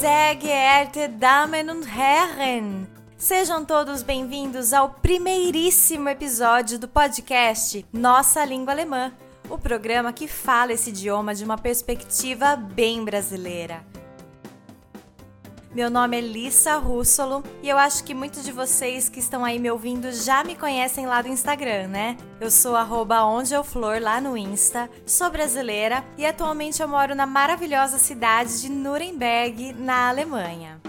Sehr geehrte Damen und Herren! Sejam todos bem-vindos ao primeiríssimo episódio do podcast Nossa Língua Alemã, o programa que fala esse idioma de uma perspectiva bem brasileira. Meu nome é Lissa Russolo e eu acho que muitos de vocês que estão aí me ouvindo já me conhecem lá do Instagram, né? Eu sou arroba lá no Insta, sou brasileira e atualmente eu moro na maravilhosa cidade de Nuremberg, na Alemanha.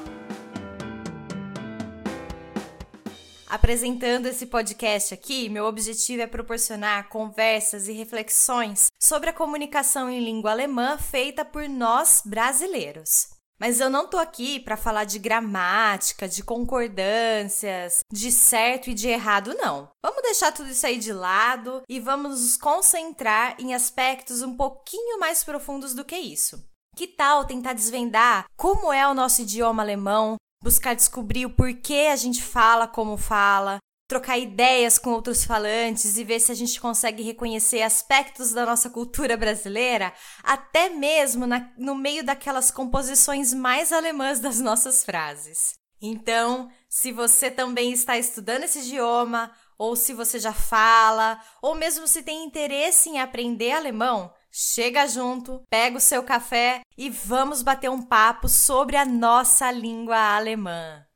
Apresentando esse podcast aqui, meu objetivo é proporcionar conversas e reflexões sobre a comunicação em língua alemã feita por nós brasileiros. Mas eu não tô aqui para falar de gramática, de concordâncias, de certo e de errado, não. Vamos deixar tudo isso aí de lado e vamos nos concentrar em aspectos um pouquinho mais profundos do que isso. Que tal tentar desvendar como é o nosso idioma alemão, buscar descobrir o porquê a gente fala como fala, trocar ideias com outros falantes e ver se a gente consegue reconhecer aspectos da nossa cultura brasileira, até mesmo na, no meio daquelas composições mais alemãs das nossas frases. Então, se você também está estudando esse idioma, ou se você já fala, ou mesmo se tem interesse em aprender alemão, chega junto, pega o seu café e vamos bater um papo sobre a nossa língua alemã.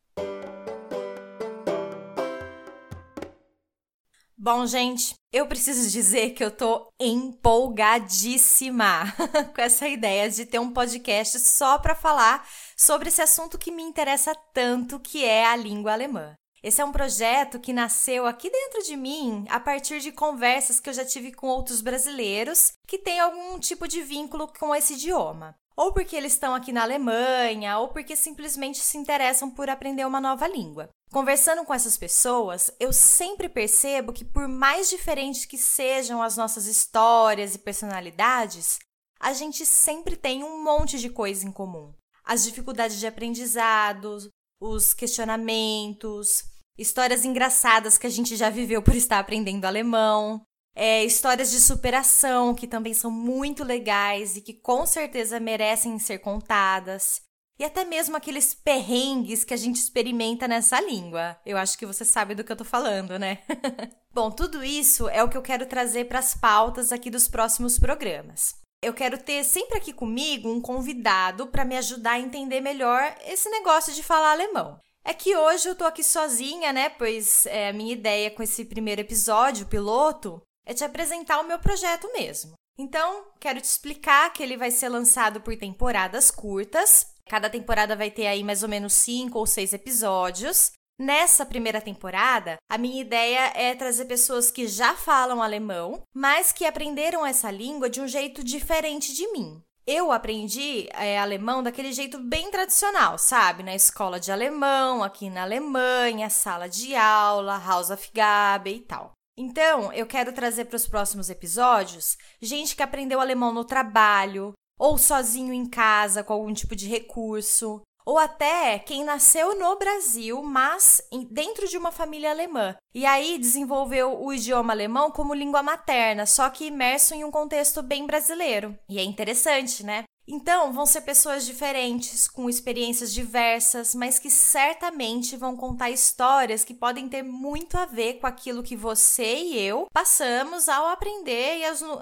Bom, gente, eu preciso dizer que eu tô empolgadíssima com essa ideia de ter um podcast só para falar sobre esse assunto que me interessa tanto, que é a língua alemã. Esse é um projeto que nasceu aqui dentro de mim a partir de conversas que eu já tive com outros brasileiros que têm algum tipo de vínculo com esse idioma. Ou porque eles estão aqui na Alemanha, ou porque simplesmente se interessam por aprender uma nova língua. Conversando com essas pessoas, eu sempre percebo que, por mais diferentes que sejam as nossas histórias e personalidades, a gente sempre tem um monte de coisa em comum. As dificuldades de aprendizado, os questionamentos, histórias engraçadas que a gente já viveu por estar aprendendo alemão, é, histórias de superação que também são muito legais e que com certeza merecem ser contadas e até mesmo aqueles perrengues que a gente experimenta nessa língua. Eu acho que você sabe do que eu tô falando, né? Bom, tudo isso é o que eu quero trazer para as pautas aqui dos próximos programas. Eu quero ter sempre aqui comigo um convidado para me ajudar a entender melhor esse negócio de falar alemão. É que hoje eu tô aqui sozinha, né? Pois é, a minha ideia com esse primeiro episódio, piloto, é te apresentar o meu projeto mesmo. Então, quero te explicar que ele vai ser lançado por temporadas curtas, Cada temporada vai ter aí mais ou menos cinco ou seis episódios. Nessa primeira temporada, a minha ideia é trazer pessoas que já falam alemão, mas que aprenderam essa língua de um jeito diferente de mim. Eu aprendi é, alemão daquele jeito bem tradicional, sabe? Na escola de alemão, aqui na Alemanha, sala de aula, House of Gabe e tal. Então, eu quero trazer para os próximos episódios gente que aprendeu alemão no trabalho, ou sozinho em casa com algum tipo de recurso, ou até quem nasceu no Brasil, mas dentro de uma família alemã. E aí desenvolveu o idioma alemão como língua materna, só que imerso em um contexto bem brasileiro. E é interessante, né? Então, vão ser pessoas diferentes, com experiências diversas, mas que certamente vão contar histórias que podem ter muito a ver com aquilo que você e eu passamos ao aprender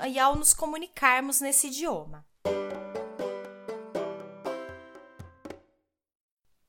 e ao nos comunicarmos nesse idioma.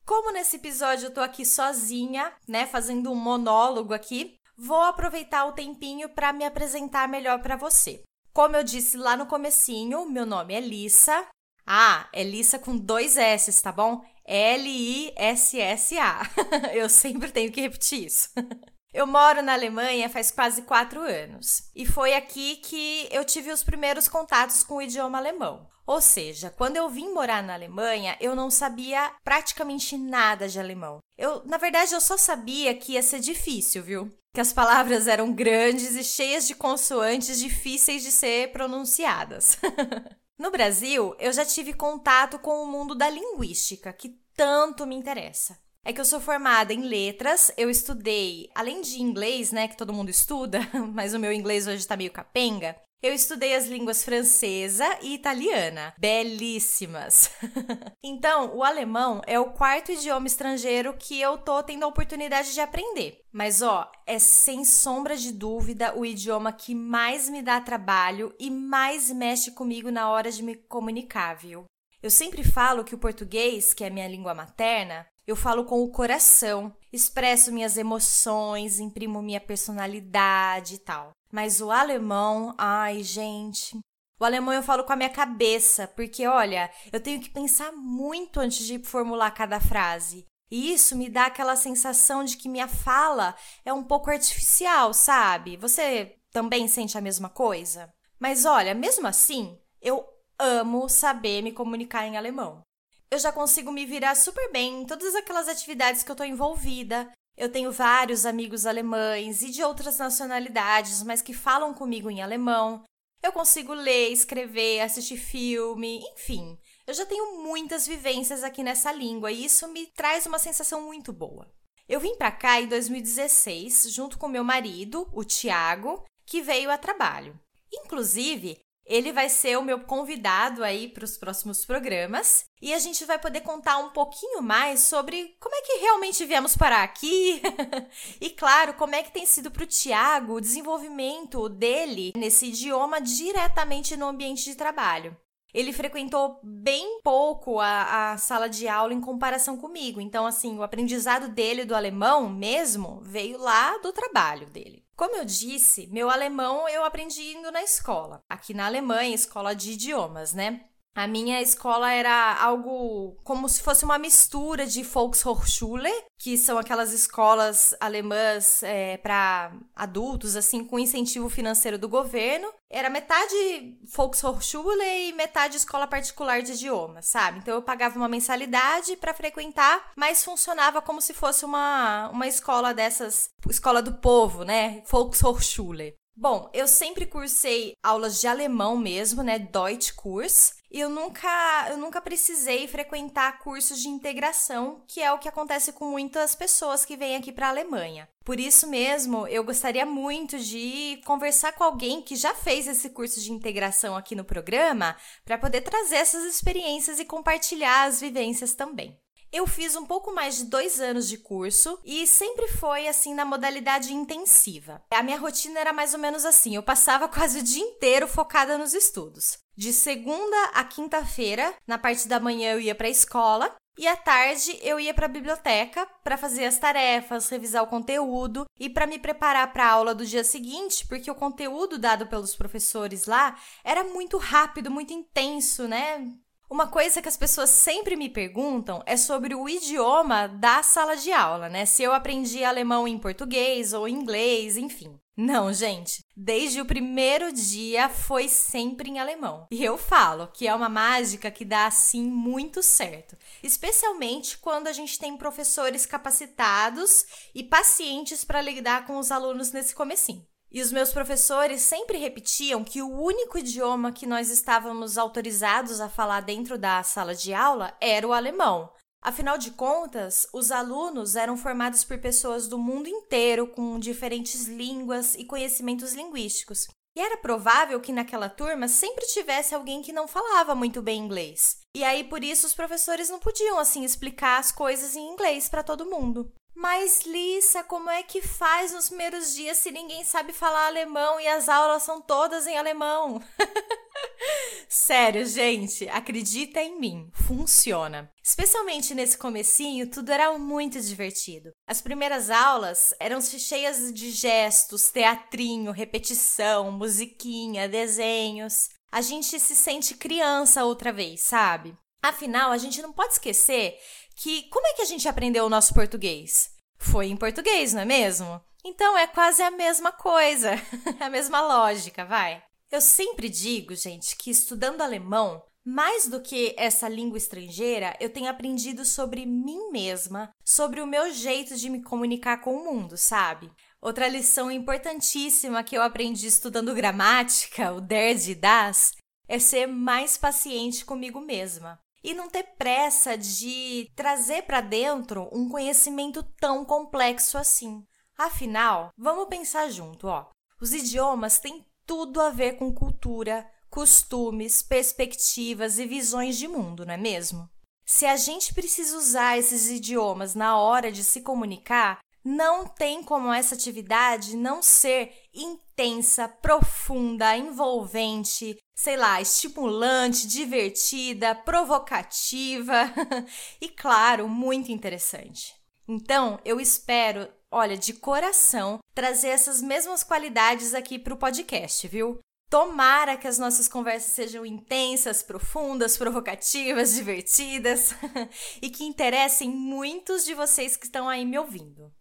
Como nesse episódio eu tô aqui sozinha, né, fazendo um monólogo aqui, vou aproveitar o tempinho para me apresentar melhor para você. Como eu disse lá no comecinho, meu nome é Lissa. Ah, é Lissa com dois S, tá bom? L-I-S-S-A. eu sempre tenho que repetir isso. Eu moro na Alemanha faz quase quatro anos e foi aqui que eu tive os primeiros contatos com o idioma alemão. Ou seja, quando eu vim morar na Alemanha, eu não sabia praticamente nada de alemão. Eu, na verdade, eu só sabia que ia ser difícil, viu? Que as palavras eram grandes e cheias de consoantes difíceis de ser pronunciadas. no Brasil, eu já tive contato com o mundo da linguística, que tanto me interessa. É que eu sou formada em letras, eu estudei, além de inglês, né, que todo mundo estuda, mas o meu inglês hoje tá meio capenga, Eu estudei as línguas francesa e italiana, belíssimas. então, o alemão é o quarto idioma estrangeiro que eu tô tendo a oportunidade de aprender. Mas ó, é sem sombra de dúvida o idioma que mais me dá trabalho e mais mexe comigo na hora de me comunicar, viu? Eu sempre falo que o português, que é minha língua materna, eu falo com o coração, expresso minhas emoções, imprimo minha personalidade e tal. Mas o alemão, ai, gente. O alemão eu falo com a minha cabeça, porque olha, eu tenho que pensar muito antes de formular cada frase. E isso me dá aquela sensação de que minha fala é um pouco artificial, sabe? Você também sente a mesma coisa? Mas olha, mesmo assim, eu amo saber me comunicar em alemão. Eu já consigo me virar super bem em todas aquelas atividades que eu tô envolvida. Eu tenho vários amigos alemães e de outras nacionalidades, mas que falam comigo em alemão. Eu consigo ler, escrever, assistir filme, enfim. Eu já tenho muitas vivências aqui nessa língua e isso me traz uma sensação muito boa. Eu vim para cá em 2016, junto com meu marido, o Tiago, que veio a trabalho. Inclusive, ele vai ser o meu convidado aí para os próximos programas e a gente vai poder contar um pouquinho mais sobre como é que realmente viemos parar aqui e, claro, como é que tem sido para o Tiago o desenvolvimento dele nesse idioma diretamente no ambiente de trabalho. Ele frequentou bem pouco a, a, sala de aula em comparação comigo. Então, assim, o aprendizado dele do alemão mesmo veio lá do trabalho dele. Como eu disse, meu alemão eu aprendi indo na escola. Aqui na Alemanha, escola de idiomas, né? A minha escola era algo como se fosse uma mistura de Volkshochschule, que são aquelas escolas alemãs é, para adultos, assim, com incentivo financeiro do governo. Era metade Volkshochschule e metade escola particular de idiomas, sabe? Então eu pagava uma mensalidade para frequentar, mas funcionava como se fosse uma, uma escola dessas, escola do povo, né? Volkshochschule. Bom, eu sempre cursei aulas de alemão mesmo, né? Deutschkurs. E eu nunca, eu nunca precisei frequentar cursos de integração, que é o que acontece com muitas pessoas que vêm aqui para a Alemanha. Por isso mesmo, eu gostaria muito de conversar com alguém que já fez esse curso de integração aqui no programa, para poder trazer essas experiências e compartilhar as vivências também. Eu fiz um pouco mais de dois anos de curso e sempre foi assim na modalidade intensiva. A minha rotina era mais ou menos assim: eu passava quase o dia inteiro focada nos estudos. De segunda a quinta-feira, na parte da manhã eu ia para a escola e à tarde eu ia para a biblioteca para fazer as tarefas, revisar o conteúdo e para me preparar para a aula do dia seguinte, porque o conteúdo dado pelos professores lá era muito rápido, muito intenso, né? Uma coisa que as pessoas sempre me perguntam é sobre o idioma da sala de aula, né? Se eu aprendi alemão em português ou inglês, enfim. Não, gente. Desde o primeiro dia foi sempre em alemão. E eu falo que é uma mágica que dá assim muito certo, especialmente quando a gente tem professores capacitados e pacientes para lidar com os alunos nesse comecinho. E os meus professores sempre repetiam que o único idioma que nós estávamos autorizados a falar dentro da sala de aula era o alemão. Afinal de contas, os alunos eram formados por pessoas do mundo inteiro com diferentes línguas e conhecimentos linguísticos. E era provável que naquela turma sempre tivesse alguém que não falava muito bem inglês. E aí por isso os professores não podiam assim explicar as coisas em inglês para todo mundo. Mas, Lissa, como é que faz nos primeiros dias se ninguém sabe falar alemão e as aulas são todas em alemão? Sério, gente, acredita em mim, funciona. Especialmente nesse comecinho, tudo era muito divertido. As primeiras aulas eram cheias de gestos, teatrinho, repetição, musiquinha, desenhos. A gente se sente criança outra vez, sabe? Afinal, a gente não pode esquecer que como é que a gente aprendeu o nosso português? Foi em português, não é mesmo? Então é quase a mesma coisa, a mesma lógica, vai. Eu sempre digo, gente, que estudando alemão, mais do que essa língua estrangeira, eu tenho aprendido sobre mim mesma, sobre o meu jeito de me comunicar com o mundo, sabe? Outra lição importantíssima que eu aprendi estudando gramática, o der de das, é ser mais paciente comigo mesma e não ter pressa de trazer para dentro um conhecimento tão complexo assim. Afinal, vamos pensar junto, ó. Os idiomas têm tudo a ver com cultura, costumes, perspectivas e visões de mundo, não é mesmo? Se a gente precisa usar esses idiomas na hora de se comunicar, não tem como essa atividade não ser intensa, profunda, envolvente, sei lá, estimulante, divertida, provocativa e, claro, muito interessante. Então, eu espero, olha, de coração, trazer essas mesmas qualidades aqui para o podcast, viu? Tomara que as nossas conversas sejam intensas, profundas, provocativas, divertidas e que interessem muitos de vocês que estão aí me ouvindo.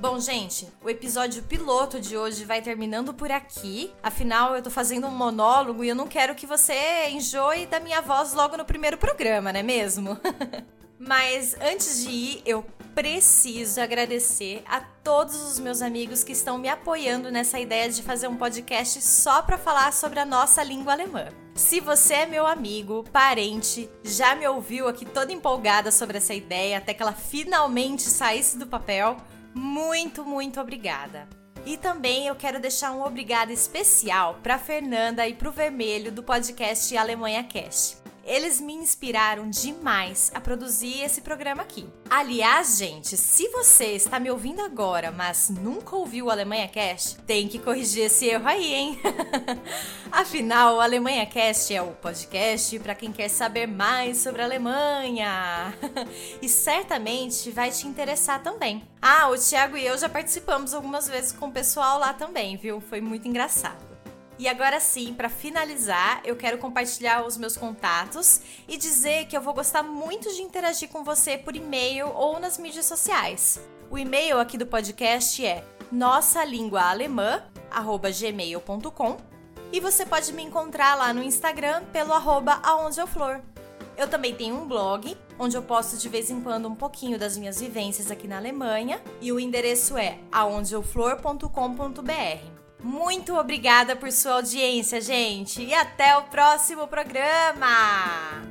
Bom, gente, o episódio piloto de hoje vai terminando por aqui. Afinal, eu tô fazendo um monólogo e eu não quero que você enjoe da minha voz logo no primeiro programa, não é mesmo? Mas antes de ir, eu preciso agradecer a todos os meus amigos que estão me apoiando nessa ideia de fazer um podcast só para falar sobre a nossa língua alemã. Se você é meu amigo, parente, já me ouviu aqui toda empolgada sobre essa ideia até que ela finalmente saísse do papel, muito, muito obrigada. E também eu quero deixar um obrigado especial para Fernanda e para o Vermelho do podcast Alemanha Cast. Eles me inspiraram demais a produzir esse programa aqui. Aliás, gente, se você está me ouvindo agora, mas nunca ouviu o Alemanha Cast, tem que corrigir esse erro aí, hein? Afinal, o Alemanha Cast é o podcast para quem quer saber mais sobre a Alemanha. e certamente vai te interessar também. Ah, o Thiago e eu já participamos algumas vezes com o pessoal lá também, viu? Foi muito engraçado. E agora sim, para finalizar, eu quero compartilhar os meus contatos e dizer que eu vou gostar muito de interagir com você por e-mail ou nas mídias sociais. O e-mail aqui do podcast é nossalinguaalemã@gmail.com e você pode me encontrar lá no Instagram pelo arroba aondeeuflor. Eu também tenho um blog, onde eu posto de vez em quando um pouquinho das minhas vivências aqui na Alemanha, e o endereço é aondeeuflor.com.br. Muito obrigada por sua audiência, gente, e até o próximo programa!